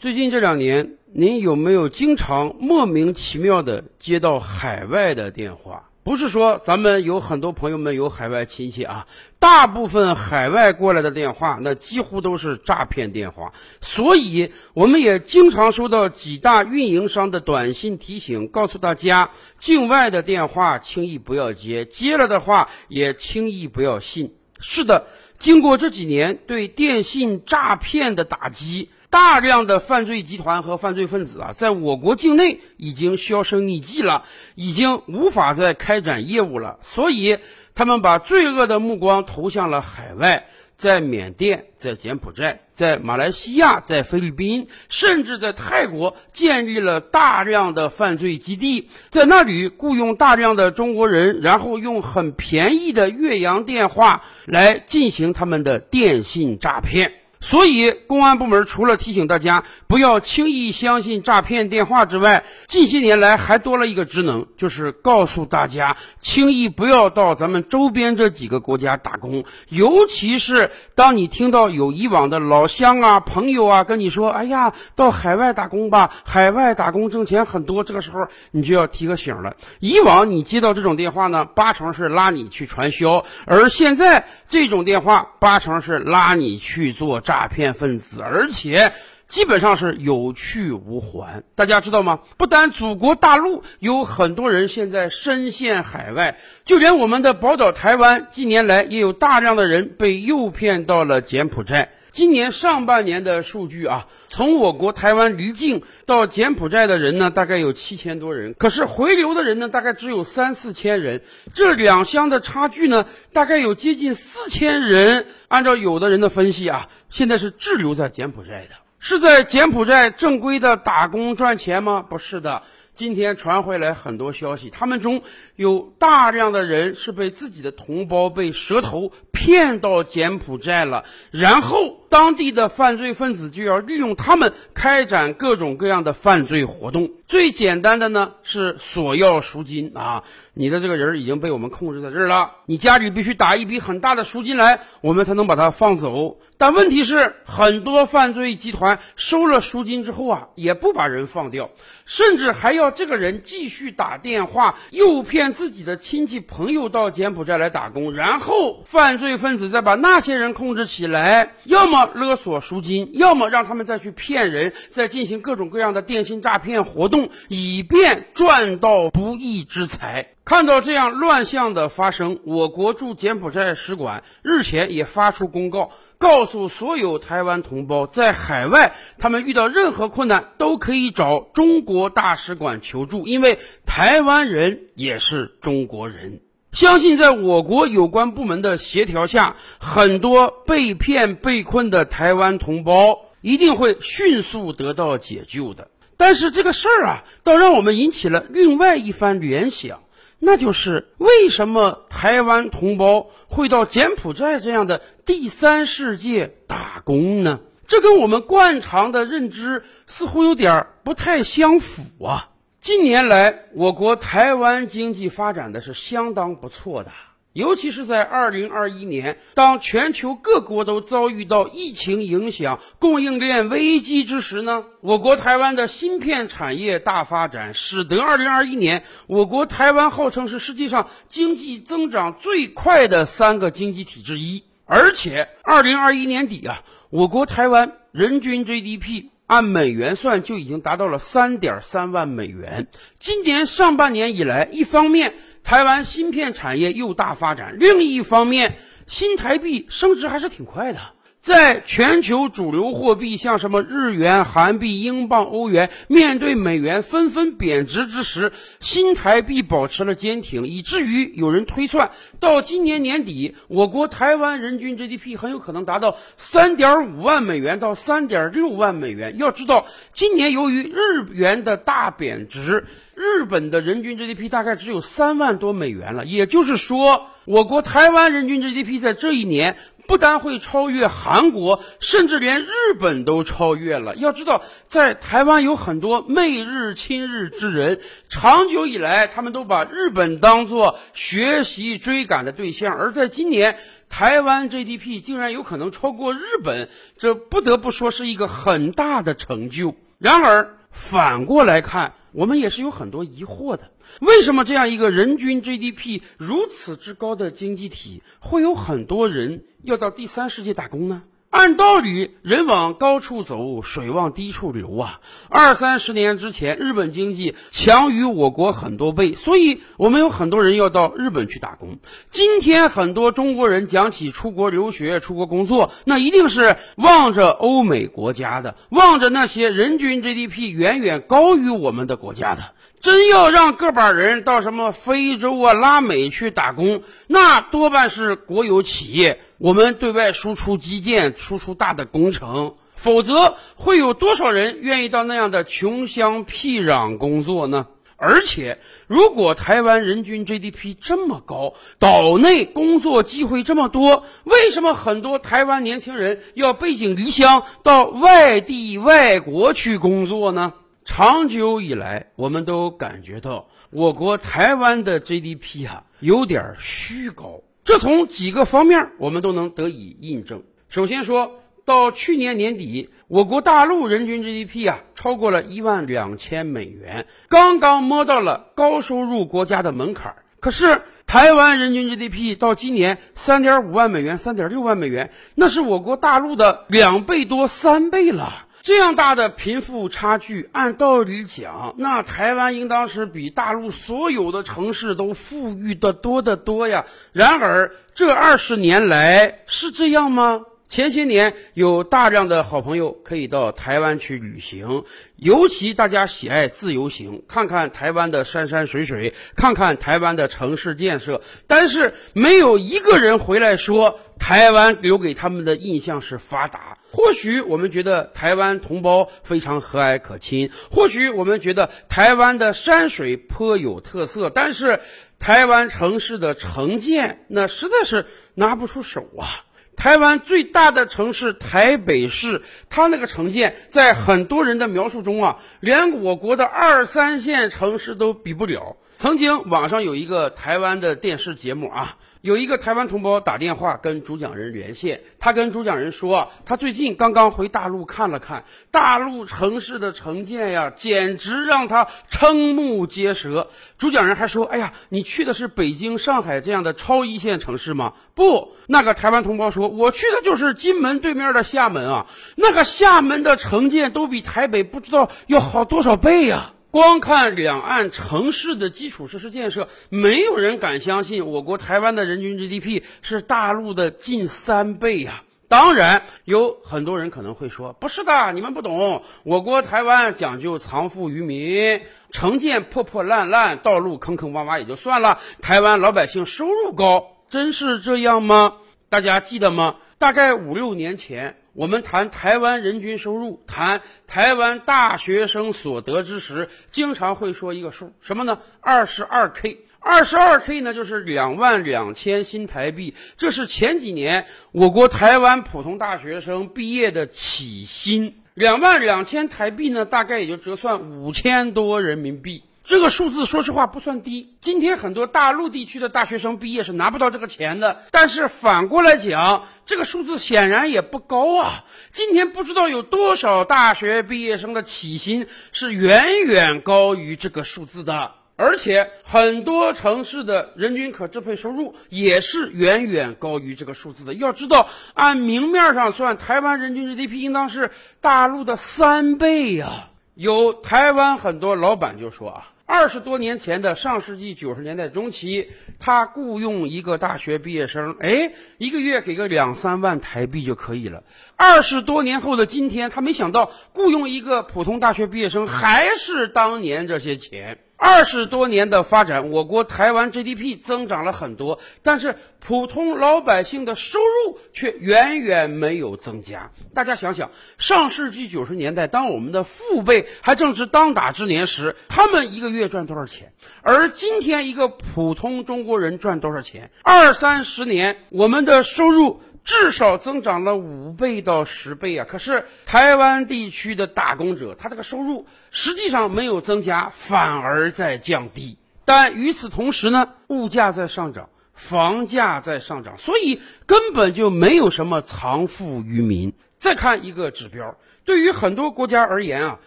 最近这两年，您有没有经常莫名其妙的接到海外的电话？不是说咱们有很多朋友们有海外亲戚啊，大部分海外过来的电话，那几乎都是诈骗电话。所以，我们也经常收到几大运营商的短信提醒，告诉大家，境外的电话轻易不要接，接了的话也轻易不要信。是的，经过这几年对电信诈骗的打击。大量的犯罪集团和犯罪分子啊，在我国境内已经销声匿迹了，已经无法再开展业务了。所以，他们把罪恶的目光投向了海外，在缅甸、在柬埔寨、在马来西亚、在菲律宾，甚至在泰国，建立了大量的犯罪基地，在那里雇佣大量的中国人，然后用很便宜的越洋电话来进行他们的电信诈骗。所以，公安部门除了提醒大家不要轻易相信诈骗电话之外，近些年来还多了一个职能，就是告诉大家轻易不要到咱们周边这几个国家打工。尤其是当你听到有以往的老乡啊、朋友啊跟你说：“哎呀，到海外打工吧，海外打工挣钱很多。”这个时候你就要提个醒了。以往你接到这种电话呢，八成是拉你去传销；而现在这种电话，八成是拉你去做。诈骗分子，而且基本上是有去无还。大家知道吗？不单祖国大陆有很多人现在深陷海外，就连我们的宝岛台湾，近年来也有大量的人被诱骗到了柬埔寨。今年上半年的数据啊，从我国台湾离境到柬埔寨的人呢，大概有七千多人，可是回流的人呢，大概只有三四千人。这两乡的差距呢，大概有接近四千人。按照有的人的分析啊，现在是滞留在柬埔寨的，是在柬埔寨正规的打工赚钱吗？不是的。今天传回来很多消息，他们中有大量的人是被自己的同胞被蛇头骗到柬埔寨了，然后。当地的犯罪分子就要利用他们开展各种各样的犯罪活动。最简单的呢是索要赎金啊，你的这个人已经被我们控制在这儿了，你家里必须打一笔很大的赎金来，我们才能把他放走。但问题是，很多犯罪集团收了赎金之后啊，也不把人放掉，甚至还要这个人继续打电话诱骗自己的亲戚朋友到柬埔寨来打工，然后犯罪分子再把那些人控制起来，要么。勒索赎金，要么让他们再去骗人，再进行各种各样的电信诈骗活动，以便赚到不义之财。看到这样乱象的发生，我国驻柬埔寨使馆日前也发出公告，告诉所有台湾同胞，在海外他们遇到任何困难都可以找中国大使馆求助，因为台湾人也是中国人。相信在我国有关部门的协调下，很多被骗被困的台湾同胞一定会迅速得到解救的。但是这个事儿啊，倒让我们引起了另外一番联想，那就是为什么台湾同胞会到柬埔寨这样的第三世界打工呢？这跟我们惯常的认知似乎有点不太相符啊。近年来，我国台湾经济发展的是相当不错的，尤其是在二零二一年，当全球各国都遭遇到疫情影响、供应链危机之时呢，我国台湾的芯片产业大发展，使得二零二一年我国台湾号称是世界上经济增长最快的三个经济体之一。而且，二零二一年底啊，我国台湾人均 GDP。按美元算，就已经达到了三点三万美元。今年上半年以来，一方面台湾芯片产业又大发展，另一方面新台币升值还是挺快的。在全球主流货币像什么日元、韩币、英镑、欧元面对美元纷纷贬值之时，新台币保持了坚挺，以至于有人推算，到今年年底，我国台湾人均 GDP 很有可能达到三点五万美元到三点六万美元。要知道，今年由于日元的大贬值，日本的人均 GDP 大概只有三万多美元了。也就是说，我国台湾人均 GDP 在这一年。不单会超越韩国，甚至连日本都超越了。要知道，在台湾有很多媚日亲日之人，长久以来他们都把日本当做学习追赶的对象，而在今年，台湾 GDP 竟然有可能超过日本，这不得不说是一个很大的成就。然而，反过来看，我们也是有很多疑惑的。为什么这样一个人均 GDP 如此之高的经济体，会有很多人要到第三世界打工呢？按道理，人往高处走，水往低处流啊！二三十年之前，日本经济强于我国很多倍，所以我们有很多人要到日本去打工。今天，很多中国人讲起出国留学、出国工作，那一定是望着欧美国家的，望着那些人均 GDP 远远高于我们的国家的。真要让个把人到什么非洲啊、拉美去打工，那多半是国有企业，我们对外输出基建、输出大的工程，否则会有多少人愿意到那样的穷乡僻壤工作呢？而且，如果台湾人均 GDP 这么高，岛内工作机会这么多，为什么很多台湾年轻人要背井离乡到外地、外国去工作呢？长久以来，我们都感觉到我国台湾的 GDP 啊有点虚高，这从几个方面我们都能得以印证。首先说到去年年底，我国大陆人均 GDP 啊超过了一万两千美元，刚刚摸到了高收入国家的门槛。可是台湾人均 GDP 到今年三点五万美元、三点六万美元，那是我国大陆的两倍多、三倍了。这样大的贫富差距，按道理讲，那台湾应当是比大陆所有的城市都富裕的多得多呀。然而，这二十年来是这样吗？前些年有大量的好朋友可以到台湾去旅行，尤其大家喜爱自由行，看看台湾的山山水水，看看台湾的城市建设。但是没有一个人回来说台湾留给他们的印象是发达。或许我们觉得台湾同胞非常和蔼可亲，或许我们觉得台湾的山水颇有特色，但是台湾城市的城建那实在是拿不出手啊。台湾最大的城市台北市，它那个城建，在很多人的描述中啊，连我国的二三线城市都比不了。曾经网上有一个台湾的电视节目啊。有一个台湾同胞打电话跟主讲人连线，他跟主讲人说，他最近刚刚回大陆看了看大陆城市的城建呀，简直让他瞠目结舌。主讲人还说：“哎呀，你去的是北京、上海这样的超一线城市吗？”不，那个台湾同胞说：“我去的就是金门对面的厦门啊，那个厦门的城建都比台北不知道要好多少倍呀。”光看两岸城市的基础设施建设，没有人敢相信我国台湾的人均 GDP 是大陆的近三倍呀！当然，有很多人可能会说：“不是的，你们不懂，我国台湾讲究藏富于民，城建破破烂烂，道路坑坑洼洼也就算了，台湾老百姓收入高，真是这样吗？大家记得吗？大概五六年前。”我们谈台湾人均收入，谈台湾大学生所得之时，经常会说一个数，什么呢？二十二 k，二十二 k 呢，就是两万两千新台币，这是前几年我国台湾普通大学生毕业的起薪。两万两千台币呢，大概也就折算五千多人民币。这个数字说实话不算低。今天很多大陆地区的大学生毕业是拿不到这个钱的，但是反过来讲，这个数字显然也不高啊。今天不知道有多少大学毕业生的起薪是远远高于这个数字的，而且很多城市的人均可支配收入也是远远高于这个数字的。要知道，按明面上算，台湾人均 GDP 应当是大陆的三倍呀。有台湾很多老板就说啊。二十多年前的上世纪九十年代中期，他雇佣一个大学毕业生，哎，一个月给个两三万台币就可以了。二十多年后的今天，他没想到雇佣一个普通大学毕业生还是当年这些钱。二十多年的发展，我国台湾 GDP 增长了很多，但是普通老百姓的收入却远远没有增加。大家想想，上世纪九十年代，当我们的父辈还正值当打之年时，他们一个月赚多少钱？而今天一个普通中国人赚多少钱？二三十年，我们的收入至少增长了五倍到十倍啊！可是台湾地区的打工者，他这个收入实际上没有增加，反而在降低。但与此同时呢，物价在上涨，房价在上涨，所以根本就没有什么藏富于民。再看一个指标，对于很多国家而言啊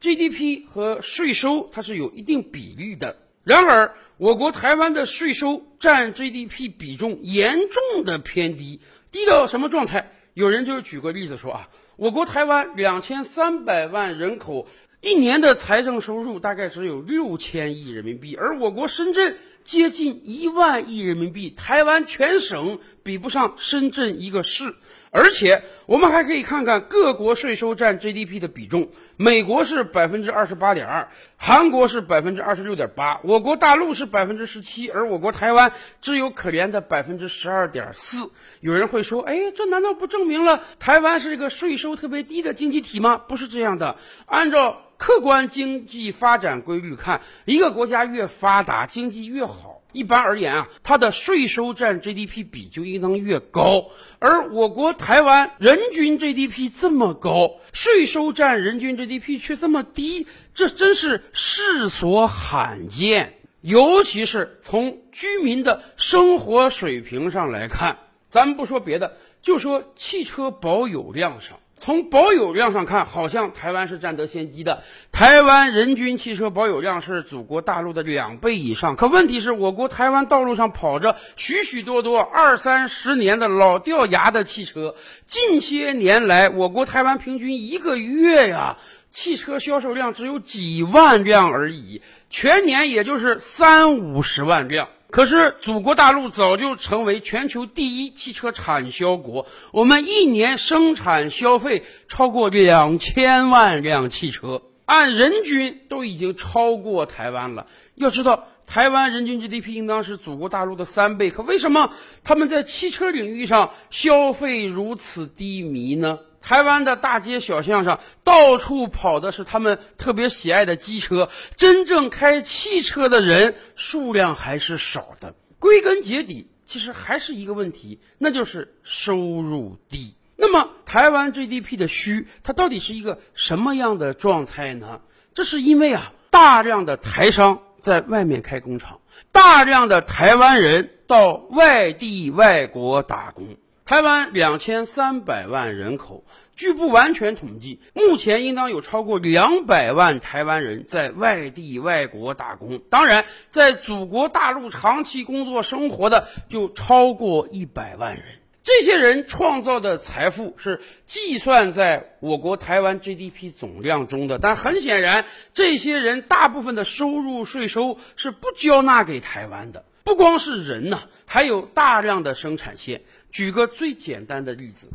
，GDP 和税收它是有一定比例的。然而，我国台湾的税收占 GDP 比重严重的偏低，低到什么状态？有人就举个例子说啊，我国台湾两千三百万人口，一年的财政收入大概只有六千亿人民币，而我国深圳接近一万亿人民币，台湾全省比不上深圳一个市。而且我们还可以看看各国税收占 GDP 的比重，美国是百分之二十八点二，韩国是百分之二十六点八，我国大陆是百分之十七，而我国台湾只有可怜的百分之十二点四。有人会说，哎，这难道不证明了台湾是一个税收特别低的经济体吗？不是这样的，按照客观经济发展规律看，一个国家越发达，经济越好。一般而言啊，它的税收占 GDP 比就应当越高，而我国台湾人均 GDP 这么高，税收占人均 GDP 却这么低，这真是世所罕见。尤其是从居民的生活水平上来看，咱们不说别的，就说汽车保有量上。从保有量上看，好像台湾是占得先机的。台湾人均汽车保有量是祖国大陆的两倍以上。可问题是我国台湾道路上跑着许许多多二三十年的老掉牙的汽车。近些年来，我国台湾平均一个月呀，汽车销售量只有几万辆而已，全年也就是三五十万辆。可是，祖国大陆早就成为全球第一汽车产销国，我们一年生产消费超过两千万辆汽车，按人均都已经超过台湾了。要知道，台湾人均 GDP 应当是祖国大陆的三倍，可为什么他们在汽车领域上消费如此低迷呢？台湾的大街小巷上，到处跑的是他们特别喜爱的机车，真正开汽车的人数量还是少的。归根结底，其实还是一个问题，那就是收入低。那么，台湾 GDP 的虚，它到底是一个什么样的状态呢？这是因为啊，大量的台商在外面开工厂，大量的台湾人到外地外国打工。台湾两千三百万人口，据不完全统计，目前应当有超过两百万台湾人在外地外国打工。当然，在祖国大陆长期工作生活的就超过一百万人。这些人创造的财富是计算在我国台湾 GDP 总量中的，但很显然，这些人大部分的收入税收是不交纳给台湾的。不光是人呐，还有大量的生产线。举个最简单的例子，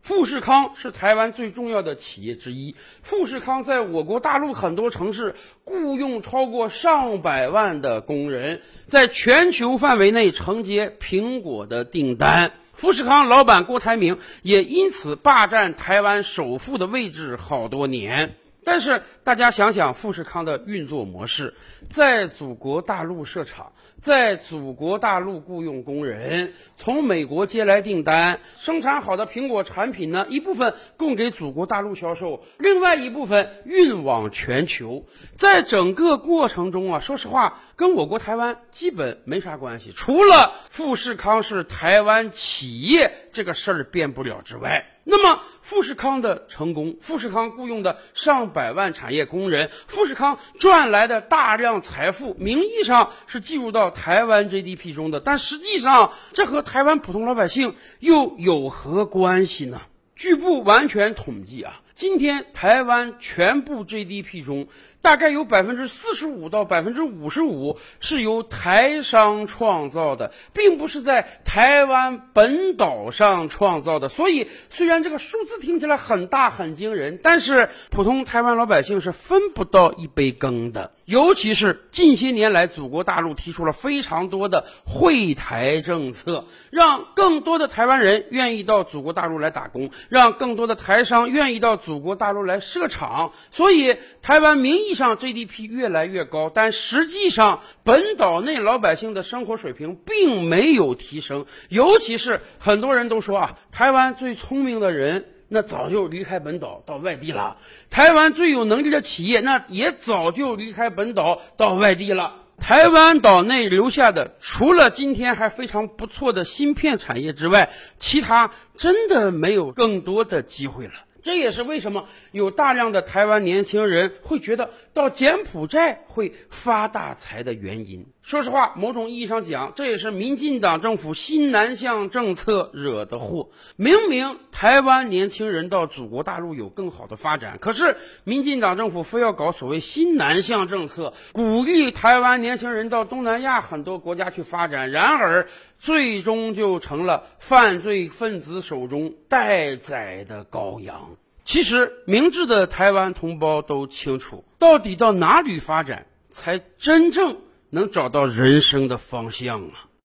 富士康是台湾最重要的企业之一。富士康在我国大陆很多城市雇佣超过上百万的工人，在全球范围内承接苹果的订单。富士康老板郭台铭也因此霸占台湾首富的位置好多年。但是大家想想富士康的运作模式，在祖国大陆设厂，在祖国大陆雇佣工人，从美国接来订单，生产好的苹果产品呢，一部分供给祖国大陆销售，另外一部分运往全球。在整个过程中啊，说实话，跟我国台湾基本没啥关系，除了富士康是台湾企业这个事儿变不了之外。那么，富士康的成功，富士康雇佣的上百万产业工人，富士康赚来的大量财富，名义上是计入到台湾 GDP 中的，但实际上，这和台湾普通老百姓又有何关系呢？据不完全统计啊，今天台湾全部 GDP 中。大概有百分之四十五到百分之五十五是由台商创造的，并不是在台湾本岛上创造的。所以，虽然这个数字听起来很大很惊人，但是普通台湾老百姓是分不到一杯羹的。尤其是近些年来，祖国大陆提出了非常多的惠台政策，让更多的台湾人愿意到祖国大陆来打工，让更多的台商愿意到祖国大陆来设厂，所以台湾名上 GDP 越来越高，但实际上本岛内老百姓的生活水平并没有提升，尤其是很多人都说啊，台湾最聪明的人。那早就离开本岛到外地了。台湾最有能力的企业，那也早就离开本岛到外地了。台湾岛内留下的，除了今天还非常不错的芯片产业之外，其他真的没有更多的机会了。这也是为什么有大量的台湾年轻人会觉得到柬埔寨会发大财的原因。说实话，某种意义上讲，这也是民进党政府新南向政策惹的祸。明明台湾年轻人到祖国大陆有更好的发展，可是民进党政府非要搞所谓新南向政策，鼓励台湾年轻人到东南亚很多国家去发展，然而最终就成了犯罪分子手中待宰的羔羊。其实，明智的台湾同胞都清楚，到底到哪里发展才真正。能找到人生的方向啊！